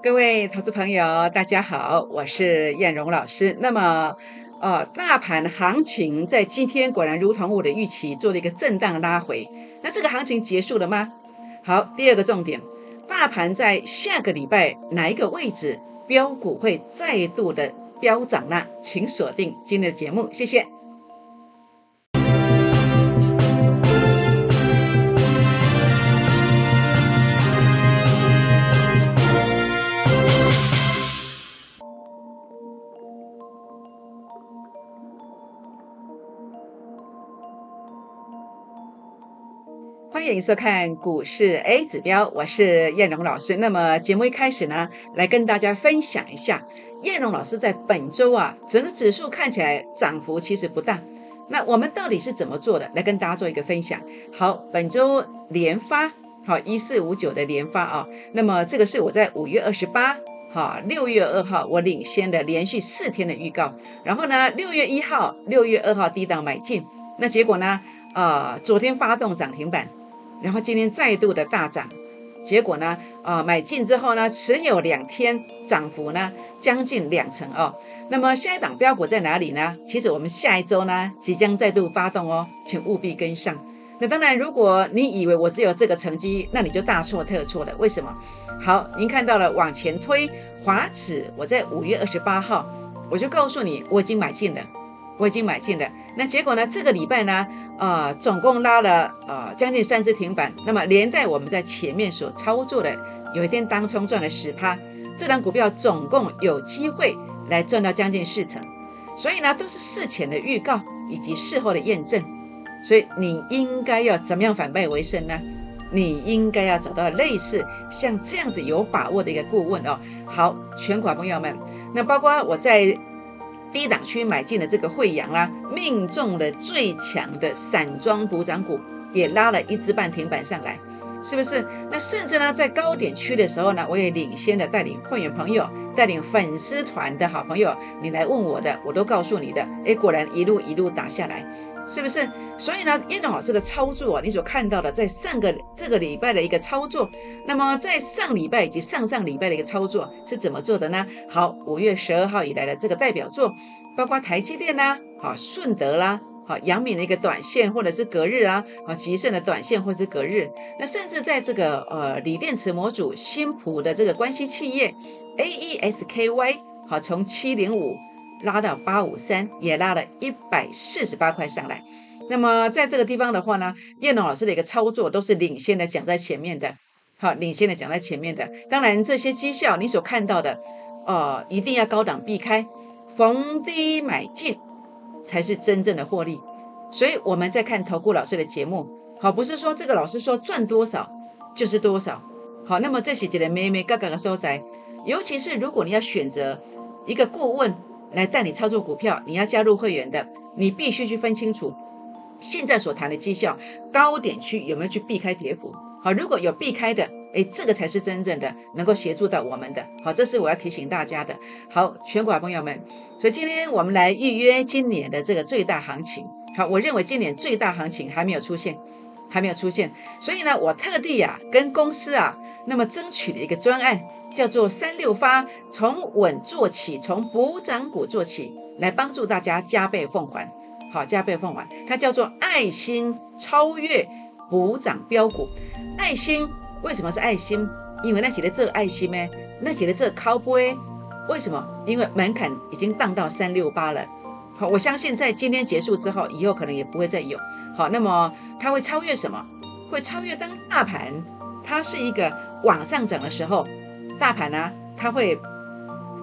各位投资朋友，大家好，我是燕荣老师。那么，呃，大盘行情在今天果然如同我的预期，做了一个震荡拉回。那这个行情结束了吗？好，第二个重点，大盘在下个礼拜哪一个位置标股会再度的飙涨呢？请锁定今天的节目，谢谢。欢迎收看股市 A 指标，我是燕荣老师。那么节目一开始呢，来跟大家分享一下，燕荣老师在本周啊，整个指数看起来涨幅其实不大。那我们到底是怎么做的？来跟大家做一个分享。好，本周连发，好一四五九的连发啊。那么这个是我在五月二十八，好六月二号我领先的连续四天的预告。然后呢，六月一号、六月二号低档买进，那结果呢，呃，昨天发动涨停板。然后今天再度的大涨，结果呢，呃，买进之后呢，持有两天，涨幅呢将近两成哦。那么下一档标股在哪里呢？其实我们下一周呢即将再度发动哦，请务必跟上。那当然，如果你以为我只有这个成绩，那你就大错特错了。为什么？好，您看到了往前推华指，我在五月二十八号我就告诉你，我已经买进了，我已经买进了。那结果呢？这个礼拜呢？呃，总共拉了呃将近三只停板，那么连带我们在前面所操作的，有一天当冲赚了十趴，这档股票总共有机会来赚到将近四成，所以呢都是事前的预告以及事后的验证，所以你应该要怎么样反败为胜呢？你应该要找到类似像这样子有把握的一个顾问哦。好，全款朋友们，那包括我在。低档区买进了这个惠阳啦，命中了最强的散装补涨股，也拉了一支半停板上来，是不是？那甚至呢，在高点区的时候呢，我也领先的带领会员朋友、带领粉丝团的好朋友，你来问我的，我都告诉你的。哎，果然一路一路打下来。是不是？所以呢，叶总老师的操作啊，你所看到的，在上个这个礼拜的一个操作，那么在上礼拜以及上上礼拜的一个操作是怎么做的呢？好，五月十二号以来的这个代表作，包括台积电啦，好顺德啦，好阳明的一个短线或者是隔日啊，好吉盛的短线或者是隔日，那甚至在这个呃锂电池模组新普的这个关系企业 A E S K Y，好从七零五。拉到八五三，也拉了一百四十八块上来。那么在这个地方的话呢，叶龙老师的一个操作都是领先的讲在前面的，好，领先的讲在前面的。当然这些绩效你所看到的，呃，一定要高档避开，逢低买进才是真正的获利。所以我们在看投顾老师的节目，好，不是说这个老师说赚多少就是多少，好，那么这些几的妹妹嘎嘎的收窄，尤其是如果你要选择一个顾问。来带你操作股票，你要加入会员的，你必须去分清楚现在所谈的绩效高点区有没有去避开跌幅。好，如果有避开的，哎，这个才是真正的能够协助到我们的。好，这是我要提醒大家的。好，全国朋友们，所以今天我们来预约今年的这个最大行情。好，我认为今年最大行情还没有出现，还没有出现，所以呢，我特地啊跟公司啊那么争取了一个专案。叫做三六发，从稳做起，从补涨股做起，来帮助大家加倍奉还。好，加倍奉还，它叫做爱心超越补涨标股。爱心为什么是爱心？因为那写的这爱心呢，那写的这靠背，为什么？因为门槛已经荡到三六八了。好，我相信在今天结束之后，以后可能也不会再有。好，那么它会超越什么？会超越当大盘它是一个往上涨的时候。大盘呢，它会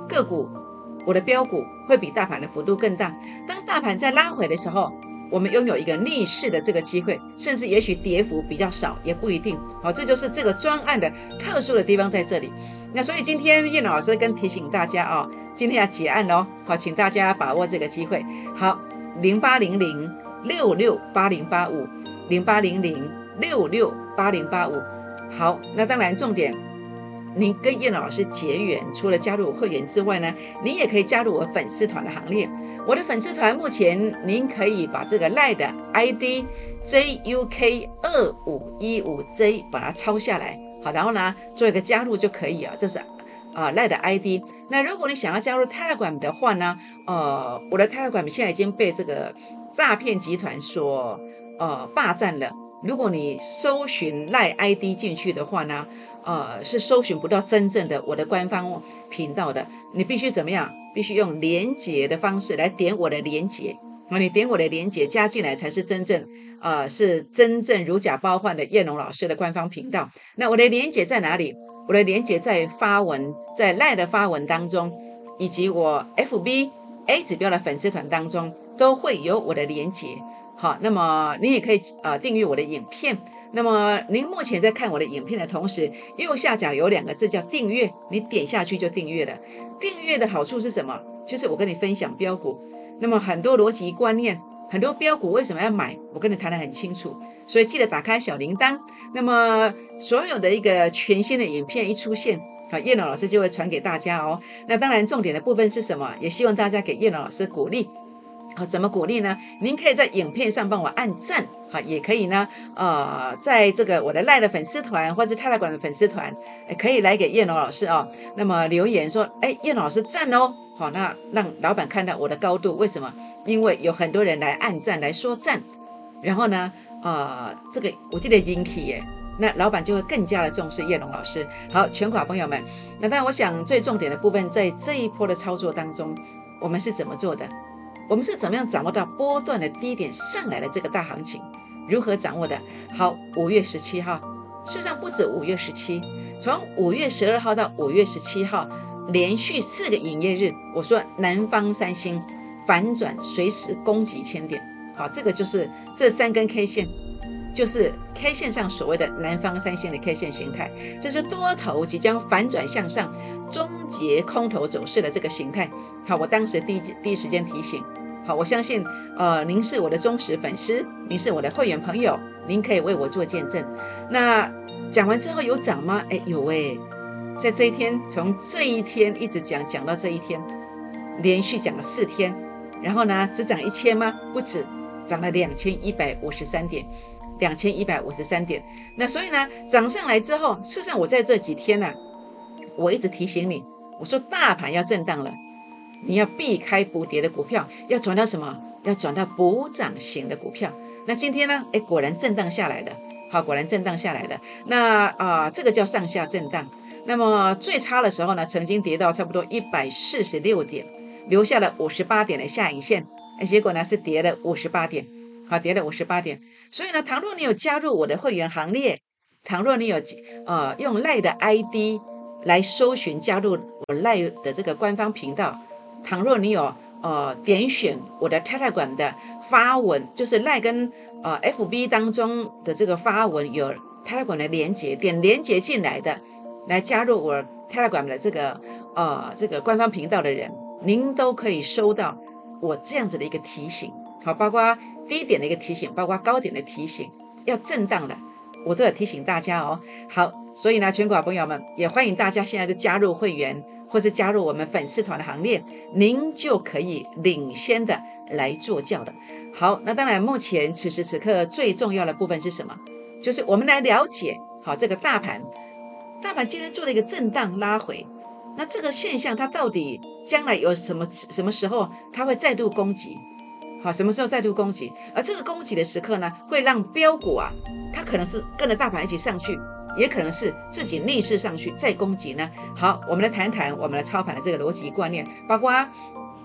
个股，我的标股会比大盘的幅度更大。当大盘在拉回的时候，我们拥有一个逆势的这个机会，甚至也许跌幅比较少，也不一定。好，这就是这个专案的特殊的地方在这里。那所以今天叶老师跟提醒大家哦，今天要结案喽。好，请大家把握这个机会。好，零八零零六六八零八五，零八零零六六八零八五。好，那当然重点。您跟叶老师结缘，除了加入会员之外呢，您也可以加入我粉丝团的行列。我的粉丝团目前，您可以把这个赖的 ID JUK 二五一五 J 把它抄下来，好，然后呢做一个加入就可以啊。这是啊赖的 ID。那如果你想要加入 Telegram 的话呢，呃，我的 Telegram 现在已经被这个诈骗集团所呃霸占了。如果你搜寻赖 ID 进去的话呢，呃，是搜寻不到真正的我的官方频道的。你必须怎么样？必须用连接的方式来点我的连接。啊，你点我的连接加进来才是真正，呃，是真正如假包换的叶龙老师的官方频道。那我的连接在哪里？我的连接在发文，在赖的发文当中，以及我 FB A 指标的粉丝团当中都会有我的连接。好，那么你也可以呃订阅我的影片。那么您目前在看我的影片的同时，右下角有两个字叫订阅，你点下去就订阅了。订阅的好处是什么？就是我跟你分享标股。那么很多逻辑观念，很多标股为什么要买？我跟你谈得很清楚，所以记得打开小铃铛。那么所有的一个全新的影片一出现，啊，叶老老师就会传给大家哦。那当然重点的部分是什么？也希望大家给叶老老师鼓励。好，怎么鼓励呢？您可以在影片上帮我按赞，好，也可以呢，呃，在这个我的赖的粉丝团或者泰来馆的粉丝团，可以来给叶龙老师哦。那么留言说，哎，叶老师赞哦。好，那让老板看到我的高度，为什么？因为有很多人来按赞来说赞，然后呢，呃，这个我记得引起耶，那老板就会更加的重视叶龙老师。好，全款朋友们，那当然我想最重点的部分在这一波的操作当中，我们是怎么做的？我们是怎么样掌握到波段的低点上来的这个大行情？如何掌握的？好，五月十七号，事实上不止五月十七，从五月十二号到五月十七号。连续四个营业日，我说南方三星反转，随时攻击千点。好，这个就是这三根 K 线，就是 K 线上所谓的南方三星的 K 线形态，这是多头即将反转向上，终结空头走势的这个形态。好，我当时第一第一时间提醒。好，我相信，呃，您是我的忠实粉丝，您是我的会员朋友，您可以为我做见证。那讲完之后有涨吗？哎，有哎。在这一天，从这一天一直讲讲到这一天，连续讲了四天，然后呢，只涨一千吗？不止，涨了两千一百五十三点，两千一百五十三点。那所以呢，涨上来之后，事实上我在这几天呢，我一直提醒你，我说大盘要震荡了，你要避开补跌的股票，要转到什么？要转到补涨型的股票。那今天呢？哎，果然震荡下来了，好，果然震荡下来了。那啊，这个叫上下震荡。那么最差的时候呢，曾经跌到差不多一百四十六点，留下了五十八点的下影线，哎，结果呢是跌了五十八点，好，跌了五十八点。所以呢，倘若你有加入我的会员行列，倘若你有呃用赖的 ID 来搜寻加入我赖的这个官方频道，倘若你有呃点选我的 Telegram 的发文，就是赖跟呃 FB 当中的这个发文有 Telegram 的连接，点连接进来的。来加入我 Telegram 的这个呃这个官方频道的人，您都可以收到我这样子的一个提醒，好，包括低点的一个提醒，包括高点的提醒，要震荡的，我都要提醒大家哦。好，所以呢，全国朋友们也欢迎大家现在就加入会员，或是加入我们粉丝团的行列，您就可以领先的来做教的。好，那当然，目前此时此刻最重要的部分是什么？就是我们来了解好这个大盘。大盘今天做了一个震荡拉回，那这个现象它到底将来有什么什么时候它会再度攻击？好，什么时候再度攻击？而这个攻击的时刻呢，会让标股啊，它可能是跟着大盘一起上去，也可能是自己逆势上去再攻击呢。好，我们来谈谈我们的操盘的这个逻辑观念，包括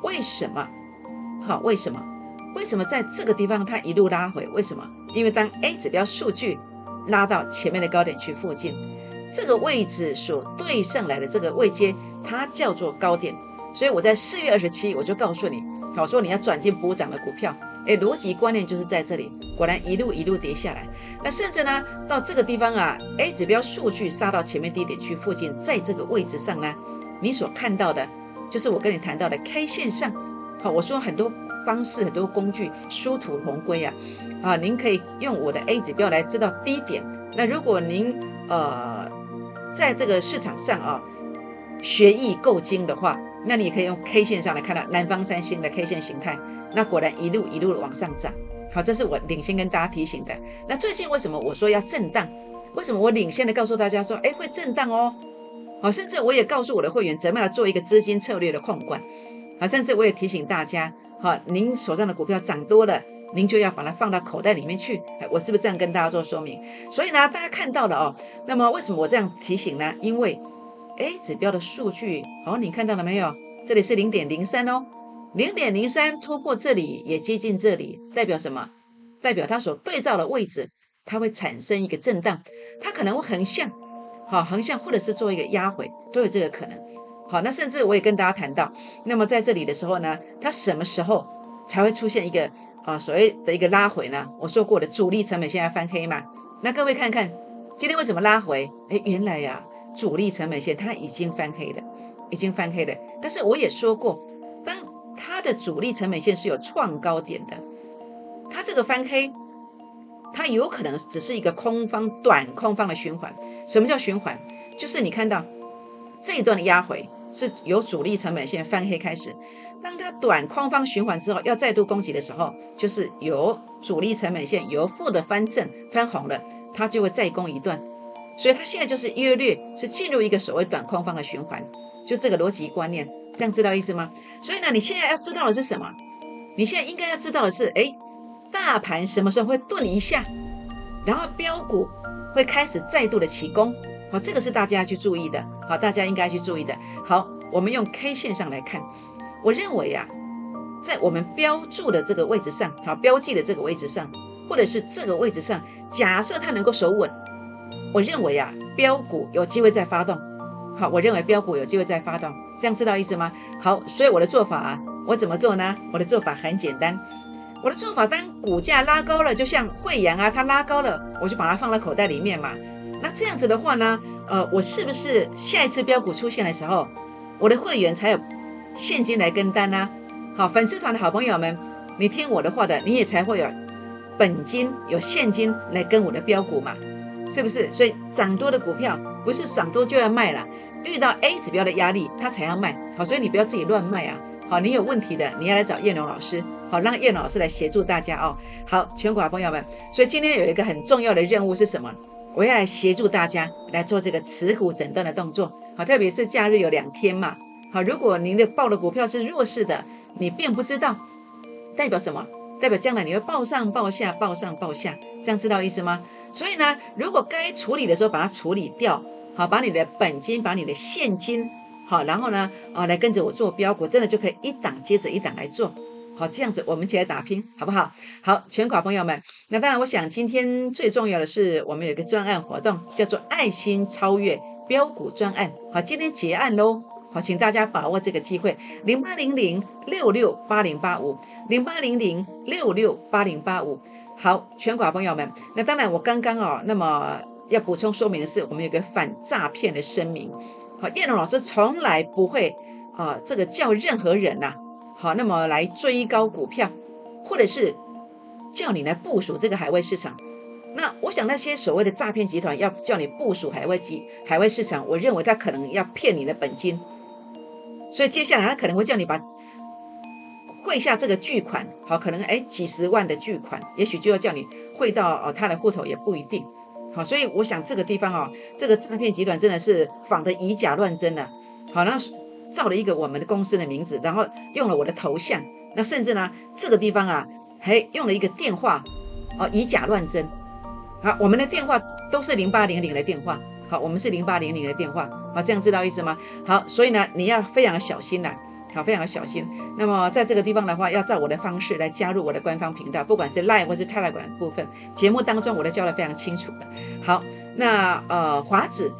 为什么？好，为什么？为什么在这个地方它一路拉回？为什么？因为当 A 指标数据拉到前面的高点区附近。这个位置所对上来的这个位阶，它叫做高点，所以我在四月二十七我就告诉你，我说你要转进补涨的股票，哎，逻辑观念就是在这里，果然一路一路跌下来，那甚至呢到这个地方啊，A 指标数据杀到前面低点区附近，在这个位置上呢，你所看到的，就是我跟你谈到的 K 线上，好，我说很多方式很多工具殊途同归啊，啊，您可以用我的 A 指标来知道低点，那如果您呃。在这个市场上啊，学艺够精的话，那你也可以用 K 线上来看到南方三星的 K 线形态。那果然一路一路的往上涨。好，这是我领先跟大家提醒的。那最近为什么我说要震荡？为什么我领先的告诉大家说，哎，会震荡哦？好，甚至我也告诉我的会员怎么样做一个资金策略的控管，好，甚至我也提醒大家，好，您手上的股票涨多了，您就要把它放到口袋里面去。我是不是这样跟大家做说明？所以呢，大家看到了哦，那么为什么我这样提醒呢？因为 A 指标的数据，好，你看到了没有？这里是零点零三哦，零点零三突破这里也接近这里，代表什么？代表它所对照的位置，它会产生一个震荡，它可能会横向。好，横向或者是做一个压回，都有这个可能。好，那甚至我也跟大家谈到，那么在这里的时候呢，它什么时候才会出现一个啊所谓的一个拉回呢？我说过的主力成本现在翻黑嘛？那各位看看今天为什么拉回？哎，原来呀，主力成本线它已经翻黑了，已经翻黑了。但是我也说过，当它的主力成本线是有创高点的，它这个翻黑。它有可能只是一个空方短空方的循环。什么叫循环？就是你看到这一段的压回是由主力成本线翻黑开始，当它短空方循环之后，要再度攻击的时候，就是由主力成本线由负的翻正翻红了，它就会再攻一段。所以它现在就是约略是进入一个所谓短空方的循环，就这个逻辑观念，这样知道意思吗？所以呢，你现在要知道的是什么？你现在应该要知道的是，哎。大盘什么时候会顿一下，然后标股会开始再度的起攻？好，这个是大家要去注意的。好，大家应该去注意的。好，我们用 K 线上来看，我认为啊，在我们标注的这个位置上，好，标记的这个位置上，或者是这个位置上，假设它能够守稳，我认为啊，标股有机会再发动。好，我认为标股有机会再发动，这样知道意思吗？好，所以我的做法啊，我怎么做呢？我的做法很简单。我的做法，当股价拉高了，就像惠阳啊，它拉高了，我就把它放在口袋里面嘛。那这样子的话呢，呃，我是不是下一次标股出现的时候，我的会员才有现金来跟单呢？好，粉丝团的好朋友们，你听我的话的，你也才会有本金、有现金来跟我的标股嘛，是不是？所以涨多的股票不是涨多就要卖了，遇到 A 指标的压力，它才要卖。好，所以你不要自己乱卖啊。好，你有问题的，你要来找叶龙老师。好，让叶老师来协助大家哦。好，全国的朋友们，所以今天有一个很重要的任务是什么？我要来协助大家来做这个持股诊断的动作。好，特别是假日有两天嘛。好，如果您的报的股票是弱势的，你并不知道代表什么，代表将来你会报上报下，报上报下，这样知道意思吗？所以呢，如果该处理的时候把它处理掉，好，把你的本金，把你的现金，好，然后呢，啊，来跟着我做标股，真的就可以一档接着一档来做。好，这样子我们一起来打拼，好不好？好，全款朋友们，那当然，我想今天最重要的是，我们有一个专案活动，叫做“爱心超越标股专案”。好，今天结案喽。好，请大家把握这个机会，零八零零六六八零八五，零八零零六六八零八五。好，全款朋友们，那当然，我刚刚哦，那么要补充说明的是，我们有个反诈骗的声明。好，叶龙老师从来不会啊，这个叫任何人呐。好，那么来追高股票，或者是叫你来部署这个海外市场。那我想那些所谓的诈骗集团要叫你部署海外集海外市场，我认为他可能要骗你的本金。所以接下来他可能会叫你把汇下这个巨款，好，可能哎几十万的巨款，也许就要叫你汇到哦他的户头也不一定。好，所以我想这个地方哦，这个诈骗集团真的是仿的以假乱真了。好，那。造了一个我们的公司的名字，然后用了我的头像，那甚至呢，这个地方啊，还用了一个电话，哦，以假乱真。好，我们的电话都是零八零零的电话，好，我们是零八零零的电话，好，这样知道意思吗？好，所以呢，你要非常小心呐，好，非常小心。那么在这个地方的话，要照我的方式来加入我的官方频道，不管是 live 或是 Telegram 部分节目当中，我都教的非常清楚的。好，那呃，华子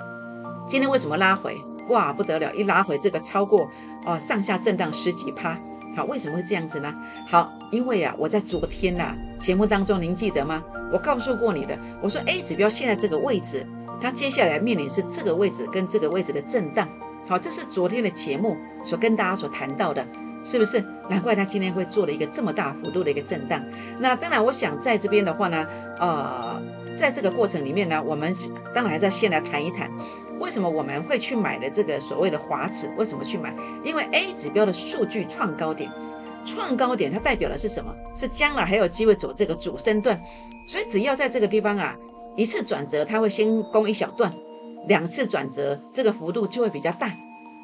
今天为什么拉回？哇，不得了！一拉回这个超过哦，上下震荡十几趴。好，为什么会这样子呢？好，因为啊，我在昨天呐节目当中，您记得吗？我告诉过你的，我说 A 指标现在这个位置，它接下来面临是这个位置跟这个位置的震荡。好，这是昨天的节目所跟大家所谈到的，是不是？难怪它今天会做了一个这么大幅度的一个震荡。那当然，我想在这边的话呢，呃，在这个过程里面呢，我们当然还是要先来谈一谈。为什么我们会去买的这个所谓的华指？为什么去买？因为 A 指标的数据创高点，创高点它代表的是什么？是将来还有机会走这个主升段，所以只要在这个地方啊一次转折，它会先攻一小段，两次转折，这个幅度就会比较大。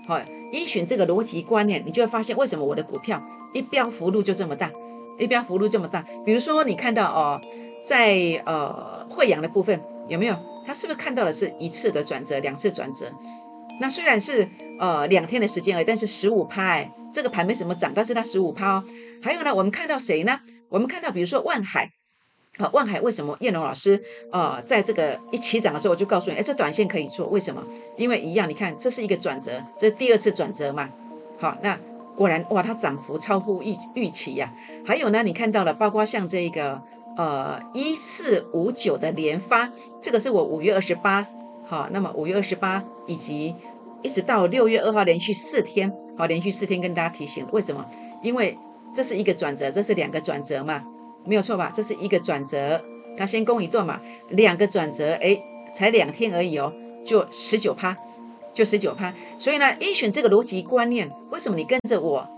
好，依循这个逻辑观念，你就会发现为什么我的股票一标幅度就这么大，一标幅度这么大。比如说你看到哦，在呃惠阳的部分有没有？他是不是看到的是一次的转折，两次转折？那虽然是呃两天的时间而已，但是十五趴哎，这个盘没什么涨，但是它十五趴哦。还有呢，我们看到谁呢？我们看到比如说万海。好，万海为什么燕龙老师呃，在这个一起涨的时候，我就告诉你，哎，这短线可以做，为什么？因为一样，你看这是一个转折，这第二次转折嘛。好，那果然哇，它涨幅超乎预预期呀。还有呢，你看到了，包括像这个呃一四五九的连发，这个是我五月二十八，好，那么五月二十八以及一直到六月二号连续四天，好，连续四天跟大家提醒，为什么？因为这是一个转折，这是两个转折嘛。没有错吧？这是一个转折，它先攻一段嘛，两个转折，哎，才两天而已哦，就十九趴，就十九趴。所以呢，一选这个逻辑观念，为什么你跟着我，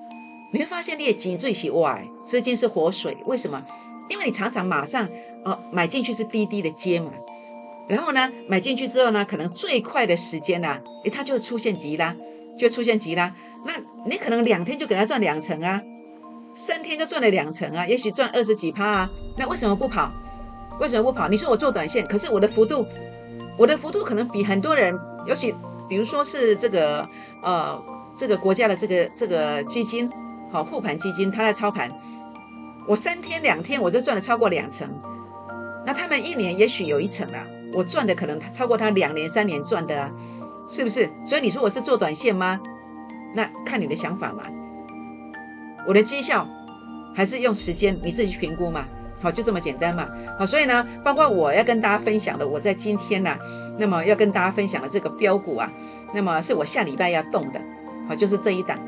你会发现列紧最喜哇，资金是活水，为什么？因为你常常马上哦买进去是低低的接嘛，然后呢买进去之后呢，可能最快的时间呢，哎，它就出现急拉，就出现急拉，那你可能两天就给它赚两成啊。三天就赚了两成啊，也许赚二十几趴啊，那为什么不跑？为什么不跑？你说我做短线，可是我的幅度，我的幅度可能比很多人，尤其比如说是这个呃这个国家的这个这个基金，好护盘基金，他在操盘，我三天两天我就赚了超过两成，那他们一年也许有一成啊，我赚的可能超过他两年三年赚的啊，是不是？所以你说我是做短线吗？那看你的想法嘛。我的绩效还是用时间你自己去评估嘛，好，就这么简单嘛，好，所以呢，包括我要跟大家分享的，我在今天呢，那么要跟大家分享的这个标股啊，那么是我下礼拜要动的，好，就是这一档。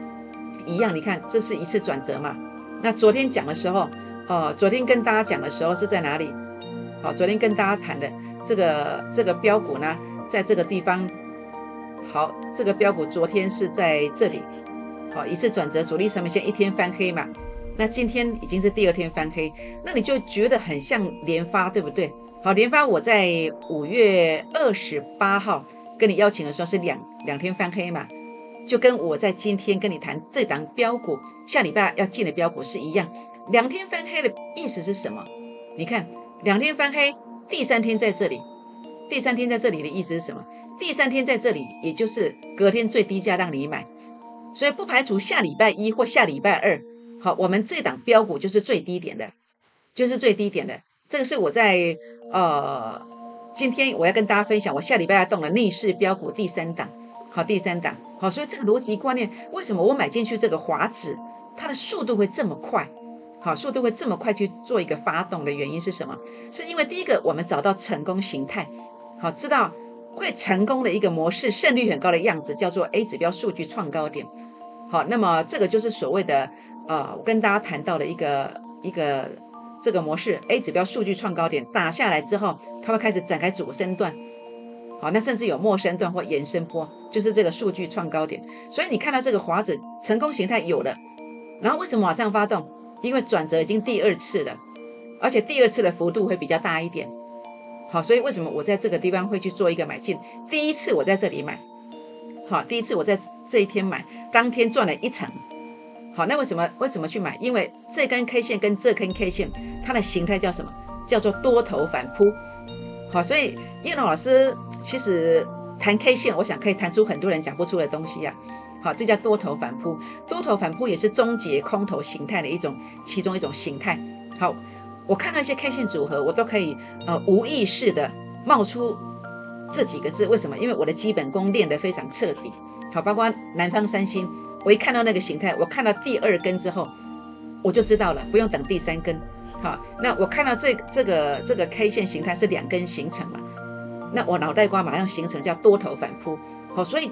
一样，你看这是一次转折嘛，那昨天讲的时候，哦，昨天跟大家讲的时候是在哪里？好，昨天跟大家谈的这个这个标股呢，在这个地方，好，这个标股昨天是在这里。好，一次转折，主力上面线一天翻黑嘛？那今天已经是第二天翻黑，那你就觉得很像连发，对不对？好，连发我在五月二十八号跟你邀请的时候是两两天翻黑嘛？就跟我在今天跟你谈这档标股，下礼拜要进的标股是一样，两天翻黑的意思是什么？你看，两天翻黑，第三天在这里，第三天在这里的意思是什么？第三天在这里，也就是隔天最低价让你买。所以不排除下礼拜一或下礼拜二，好，我们这档标股就是最低点的，就是最低点的。这个是我在呃今天我要跟大家分享，我下礼拜要动的逆势标股第三档，好，第三档，好，所以这个逻辑观念，为什么我买进去这个华指，它的速度会这么快？好，速度会这么快去做一个发动的原因是什么？是因为第一个我们找到成功形态，好，知道。会成功的一个模式，胜率很高的样子，叫做 A 指标数据创高点。好，那么这个就是所谓的呃，我跟大家谈到的一个一个这个模式，A 指标数据创高点打下来之后，它会开始展开主升段。好，那甚至有末升段或延伸波，就是这个数据创高点。所以你看到这个华子成功形态有了，然后为什么马上发动？因为转折已经第二次了，而且第二次的幅度会比较大一点。好，所以为什么我在这个地方会去做一个买进？第一次我在这里买，好，第一次我在这一天买，当天赚了一成。好，那为什么为什么去买？因为这根 K 线跟这根 K 线，它的形态叫什么？叫做多头反扑。好，所以叶龙老师其实谈 K 线，我想可以谈出很多人讲不出的东西呀。好，这叫多头反扑，多头反扑也是终结空头形态的一种，其中一种形态。好。我看到一些 K 线组合，我都可以呃无意识的冒出这几个字，为什么？因为我的基本功练得非常彻底。好，包括南方三星，我一看到那个形态，我看到第二根之后，我就知道了，不用等第三根。好，那我看到这这个这个 K 线形态是两根形成嘛？那我脑袋瓜马上形成叫多头反扑。好，所以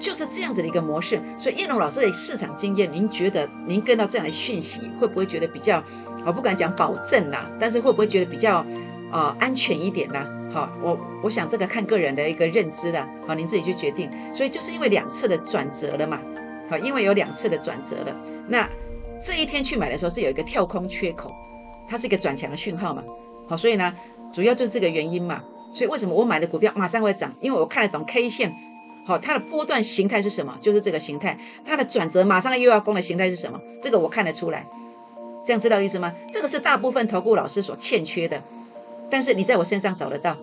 就是这样子的一个模式。所以叶龙老师的市场经验，您觉得您跟到这样的讯息，会不会觉得比较？我不敢讲保证啦，但是会不会觉得比较呃安全一点呢？好，我我想这个看个人的一个认知的，好，您自己去决定。所以就是因为两次的转折了嘛，好，因为有两次的转折了，那这一天去买的时候是有一个跳空缺口，它是一个转强的讯号嘛，好，所以呢，主要就是这个原因嘛，所以为什么我买的股票马上会涨？因为我看得懂 K 线，好，它的波段形态是什么？就是这个形态，它的转折马上又要攻的形态是什么？这个我看得出来。这样知道意思吗？这个是大部分投顾老师所欠缺的，但是你在我身上找得到。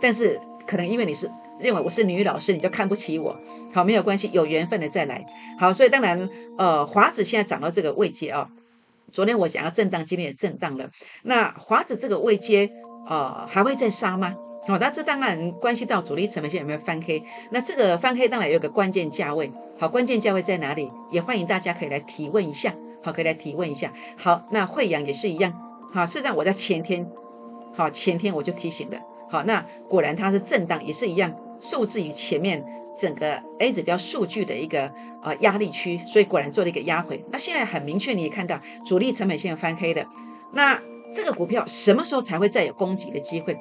但是可能因为你是认为我是女老师，你就看不起我。好，没有关系，有缘分的再来。好，所以当然，呃，华子现在涨到这个位阶啊。昨天我想要震荡，今天也震荡了。那华子这个位阶，呃，还会再杀吗？好，那这当然关系到主力成本线有没有翻黑。那这个翻黑当然有个关键价位。好，关键价位在哪里？也欢迎大家可以来提问一下。好，可以来提问一下。好，那惠阳也是一样。好，事实上我在前天，好前天我就提醒了。好，那果然它是震荡，也是一样，受制于前面整个 A 指标数据的一个呃压力区，所以果然做了一个压回。那现在很明确，你也看到主力成本线翻黑的。那这个股票什么时候才会再有攻击的机会？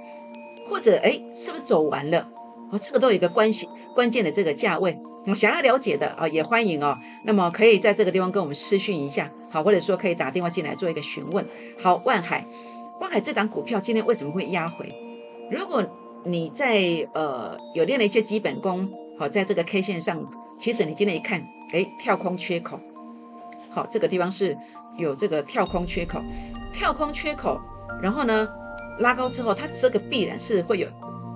或者哎，是不是走完了？哦，这个都有一个关系关键的这个价位。我想要了解的啊，也欢迎哦。那么可以在这个地方跟我们私讯一下，好，或者说可以打电话进来做一个询问。好，万海，万海这档股票今天为什么会压回？如果你在呃有练了一些基本功，好，在这个 K 线上，其实你今天一看，哎，跳空缺口，好，这个地方是有这个跳空缺口，跳空缺口，然后呢拉高之后，它这个必然是会有，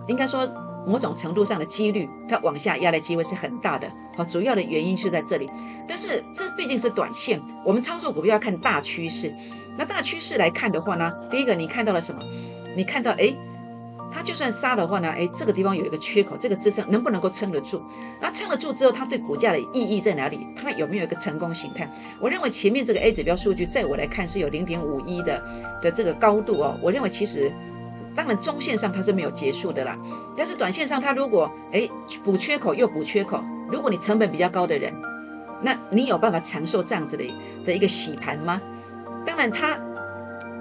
应该说。某种程度上的几率，它往下压的机会是很大的。好，主要的原因是在这里。但是这毕竟是短线，我们操作股票要看大趋势。那大趋势来看的话呢，第一个你看到了什么？你看到哎，它就算杀的话呢，哎，这个地方有一个缺口，这个支撑能不能够撑得住？那撑得住之后，它对股价的意义在哪里？它有没有一个成功形态？我认为前面这个 A 指标数据，在我来看是有零点五一的的这个高度哦。我认为其实。当然，中线上它是没有结束的啦，但是短线上它如果哎补缺口又补缺口，如果你成本比较高的人，那你有办法承受这样子的的一个洗盘吗？当然，它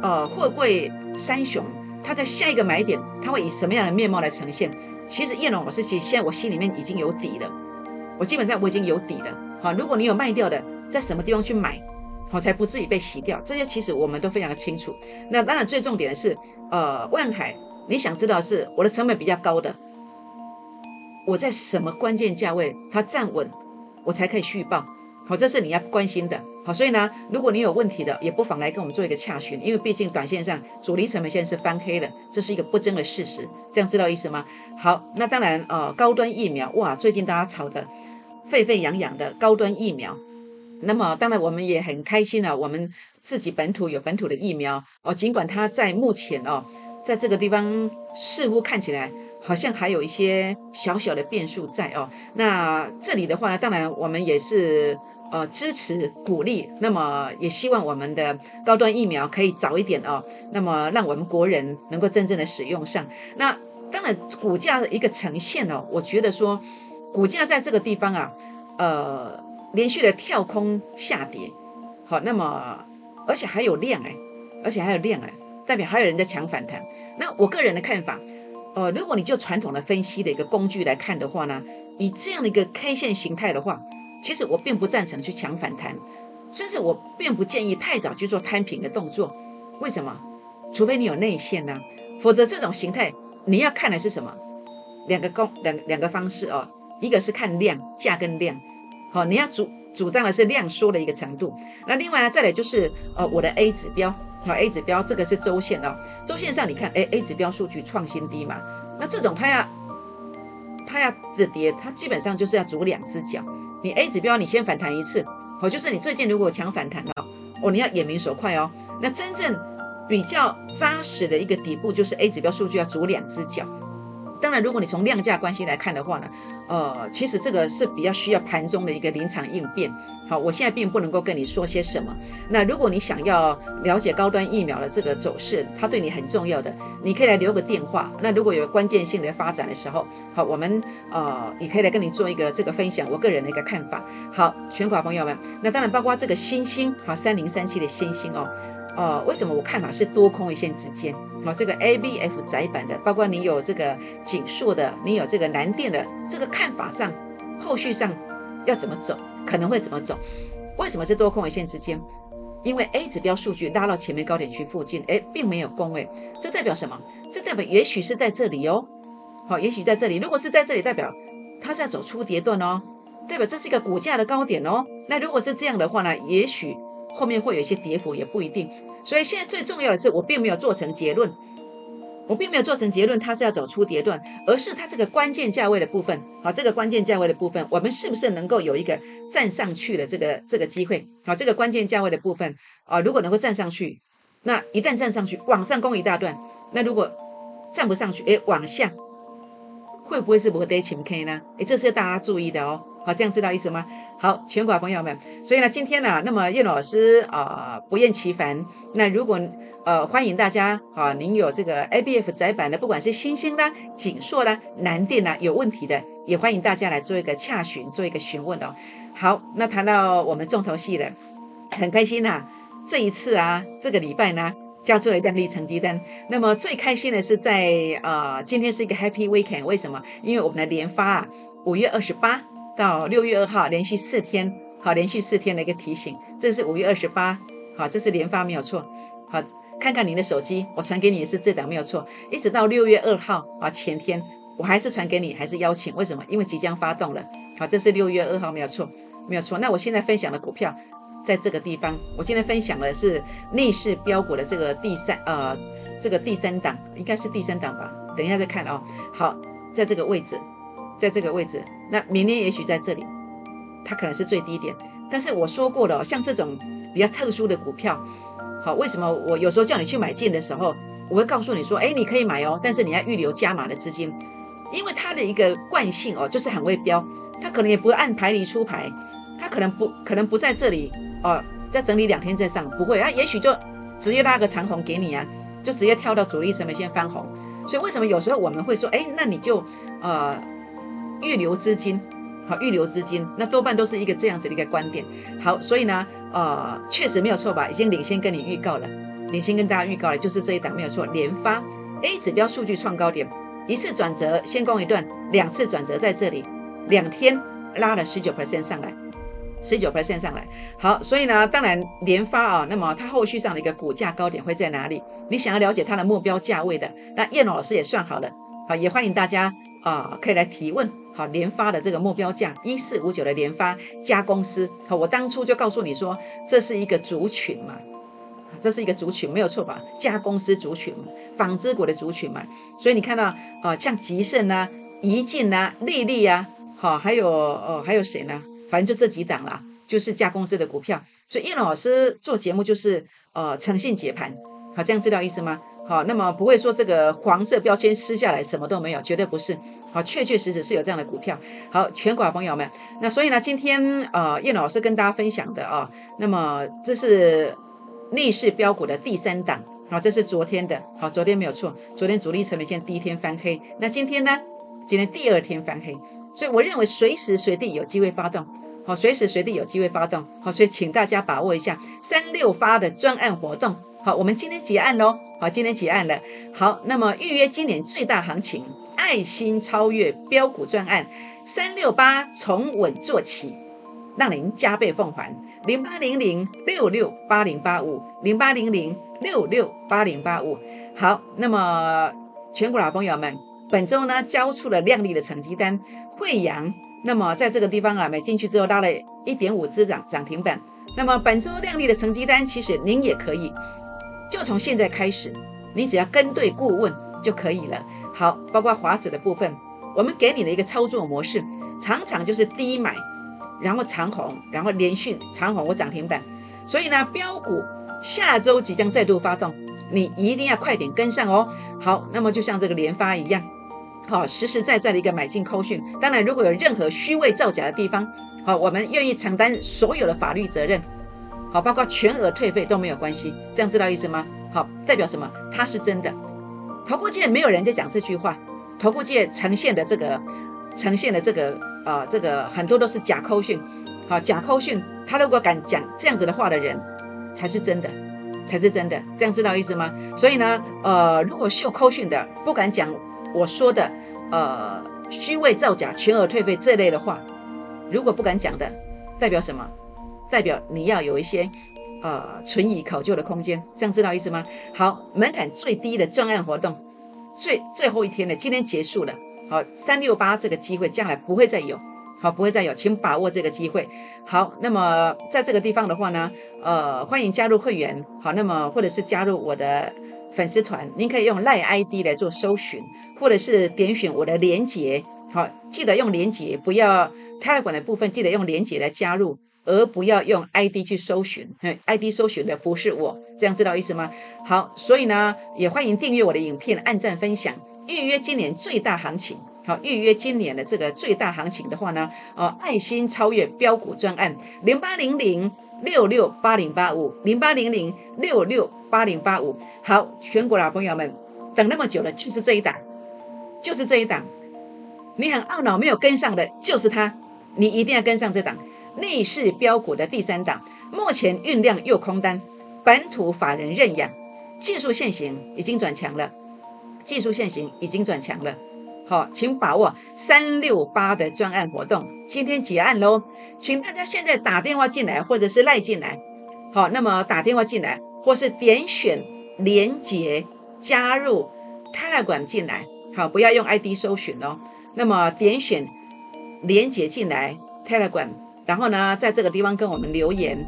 呃货柜三雄，它在下一个买点，它会以什么样的面貌来呈现？其实叶龙老师其现在我心里面已经有底了，我基本上我已经有底了。好，如果你有卖掉的，在什么地方去买？好，才不至于被洗掉。这些其实我们都非常的清楚。那当然，最重点的是，呃，万海，你想知道是我的成本比较高的，我在什么关键价位它站稳，我才可以续报。好，这是你要关心的。好，所以呢，如果你有问题的，也不妨来跟我们做一个洽询，因为毕竟短线上主力成本线是翻黑的，这是一个不争的事实。这样知道意思吗？好，那当然，呃，高端疫苗，哇，最近大家炒的沸沸扬扬的高端疫苗。那么当然，我们也很开心啊，我们自己本土有本土的疫苗哦。尽管它在目前哦，在这个地方似乎看起来好像还有一些小小的变数在哦。那这里的话呢，当然我们也是呃支持鼓励，那么也希望我们的高端疫苗可以早一点哦，那么让我们国人能够真正的使用上。那当然股价的一个呈现哦，我觉得说股价在这个地方啊，呃。连续的跳空下跌，好，那么而且还有量哎，而且还有量哎，代表还有人在抢反弹。那我个人的看法，呃，如果你就传统的分析的一个工具来看的话呢，以这样的一个 K 线形态的话，其实我并不赞成去抢反弹，甚至我并不建议太早去做摊平的动作。为什么？除非你有内线呢，否则这种形态你要看的是什么？两个公两两个方式哦，一个是看量价跟量。好，你要主主张的是量缩的一个程度。那另外呢，再来就是呃我的 A 指标，好 A 指标这个是周线哦，周线上你看，哎 A 指标数据创新低嘛，那这种它要它要止跌，它基本上就是要足两只脚。你 A 指标你先反弹一次，哦，就是你最近如果强反弹了，哦你要眼明手快哦。那真正比较扎实的一个底部就是 A 指标数据要足两只脚。当然，如果你从量价关系来看的话呢，呃，其实这个是比较需要盘中的一个临场应变。好，我现在并不能够跟你说些什么。那如果你想要了解高端疫苗的这个走势，它对你很重要的，你可以来留个电话。那如果有关键性的发展的时候，好，我们呃也可以来跟你做一个这个分享，我个人的一个看法。好，全国朋友们，那当然包括这个新星，好，三零三七的新星哦。呃，为什么我看法是多空一线之间？啊，这个 A B F 窄板的，包括你有这个锦硕的，你有这个南电的，这个看法上，后续上要怎么走，可能会怎么走？为什么是多空一线之间？因为 A 指标数据拉到前面高点区附近，哎，并没有攻，哎，这代表什么？这代表也许是在这里哦，好，也许在这里，如果是在这里，代表它是要走出跌段哦，代表这是一个股价的高点哦。那如果是这样的话呢，也许后面会有一些跌幅，也不一定。所以现在最重要的是，我并没有做成结论。我并没有做成结论，它是要走出跌段，而是它这个关键价位的部分，好，这个关键价位的部分，我们是不是能够有一个站上去的这个这个机会？好，这个关键价位的部分啊，如果能够站上去，那一旦站上去，往上攻一大段，那如果站不上去，哎，往下会不会是不跌情 K 呢？哎，这是要大家注意的哦。好，这样知道意思吗？好，全国朋友们，所以呢，今天呢，那么叶老师啊，不厌其烦，那如果。呃，欢迎大家啊！您有这个 ABF 窄板的，不管是新兴啦、锦硕啦、南电啦，有问题的，也欢迎大家来做一个洽询，做一个询问哦。好，那谈到我们重头戏了，很开心呐！这一次啊，这个礼拜呢，交出了亮丽成绩单。那么最开心的是在呃，今天是一个 Happy Weekend，为什么？因为我们的连发啊，五月二十八到六月二号连续四天，好，连续四天的一个提醒，这是五月二十八，好，这是连发没有错，好。看看您的手机，我传给你的是这档没有错，一直到六月二号啊，前天我还是传给你，还是邀请，为什么？因为即将发动了，好，这是六月二号没有错，没有错。那我现在分享的股票在这个地方，我现在分享的是逆势标股的这个第三呃这个第三档，应该是第三档吧？等一下再看哦。好，在这个位置，在这个位置，那明天也许在这里，它可能是最低点，但是我说过了，像这种比较特殊的股票。好，为什么我有时候叫你去买进的时候，我会告诉你说，哎，你可以买哦，但是你要预留加码的资金，因为它的一个惯性哦，就是很会飙，它可能也不按牌理出牌，它可能不可能不在这里哦，再整理两天再上，不会，它也许就直接拉个长红给你啊，就直接跳到主力成本线翻红，所以为什么有时候我们会说，哎，那你就呃预留资金，好，预留资金，那多半都是一个这样子的一个观点，好，所以呢。呃，确实没有错吧？已经领先跟你预告了，领先跟大家预告了，就是这一档没有错。连发 A 指标数据创高点，一次转折先攻一段，两次转折在这里，两天拉了十九 percent 上来，十九 percent 上来。好，所以呢，当然连发啊，那么它后续上的一个股价高点会在哪里？你想要了解它的目标价位的，那叶老师也算好了，好，也欢迎大家啊，可以来提问。好，联发的这个目标价一四五九的联发加公司，好，我当初就告诉你说，这是一个族群嘛，这是一个族群，没有错吧？加公司族群，纺织股的族群嘛，所以你看到啊，像吉盛啊、宜进啊、丽丽啊，好，还有哦，还有谁呢？反正就这几档啦，就是加公司的股票。所以叶老师做节目就是呃诚信解盘，好，这样知道意思吗？好，那么不会说这个黄色标签撕下来什么都没有，绝对不是。好，确确实实是有这样的股票。好，全国朋友们，那所以呢，今天呃，叶老师跟大家分享的啊，那么这是逆势标股的第三档。好，这是昨天的，好，昨天没有错，昨天主力成本线第一天翻黑。那今天呢？今天第二天翻黑，所以我认为随时随地有机会发动。好，随时随地有机会发动。好，所以请大家把握一下三六发的专案活动。好，我们今天结案喽。好，今天结案了。好，那么预约今年最大行情，爱心超越标股专案，三六八从稳做起，让您加倍奉还。零八零零六六八零八五，零八零零六六八零八五。好，那么全国老朋友们，本周呢交出了亮丽的成绩单，惠阳。那么在这个地方啊，买进去之后拉了一点五只涨涨停板。那么本周亮丽的成绩单，其实您也可以。就从现在开始，你只要跟对顾问就可以了。好，包括华子的部分，我们给你的一个操作模式，常常就是低买，然后长红，然后连续长红或涨停板。所以呢，标股下周即将再度发动，你一定要快点跟上哦。好，那么就像这个连发一样，好，实实在在的一个买进扣讯。当然，如果有任何虚伪造假的地方，好，我们愿意承担所有的法律责任。好，包括全额退费都没有关系，这样知道意思吗？好，代表什么？它是真的。头部界没有人在讲这句话，头部界呈现的这个，呈现的这个，呃，这个很多都是假扣讯。好，假扣讯，他如果敢讲这样子的话的人，才是真的，才是真的。这样知道意思吗？所以呢，呃，如果秀扣讯的不敢讲我说的，呃，虚伪造假、全额退费这类的话，如果不敢讲的，代表什么？代表你要有一些，呃，存疑考究的空间，这样知道意思吗？好，门槛最低的专案活动，最最后一天了，今天结束了。好，三六八这个机会将来不会再有，好，不会再有，请把握这个机会。好，那么在这个地方的话呢，呃，欢迎加入会员，好，那么或者是加入我的粉丝团，您可以用赖 ID 来做搜寻，或者是点选我的连结，好，记得用连结，不要泰管的部分，记得用连结来加入，而不要用 ID 去搜寻，ID 搜寻的不是我，这样知道意思吗？好，所以呢，也欢迎订阅我的影片，按赞分享。预约今年最大行情，好，预约今年的这个最大行情的话呢，哦，爱心超越标股专案零八零零六六八零八五零八零零六六八零八五，好，全国老朋友们，等那么久了，就是这一档，就是这一档，你很懊恼没有跟上的，就是它，你一定要跟上这档内市标股的第三档，目前运量又空单，本土法人认养，技术线型已经转强了。技术线型已经转强了，好，请把握三六八的专案活动，今天结案喽，请大家现在打电话进来，或者是赖进来，好，那么打电话进来，或是点选连接加入泰管进来，好，不要用 ID 搜寻哦，那么点选连接进来泰管，然后呢，在这个地方跟我们留言，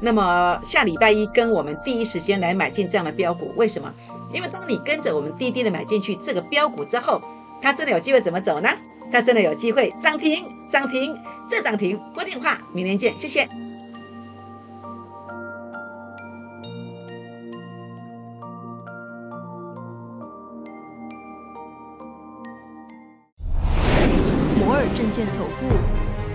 那么下礼拜一跟我们第一时间来买进这样的标股，为什么？因为当你跟着我们滴滴的买进去这个标股之后，它真的有机会怎么走呢？它真的有机会涨停，涨停，再涨停。拨电话，明天见，谢谢。摩尔证券投顾，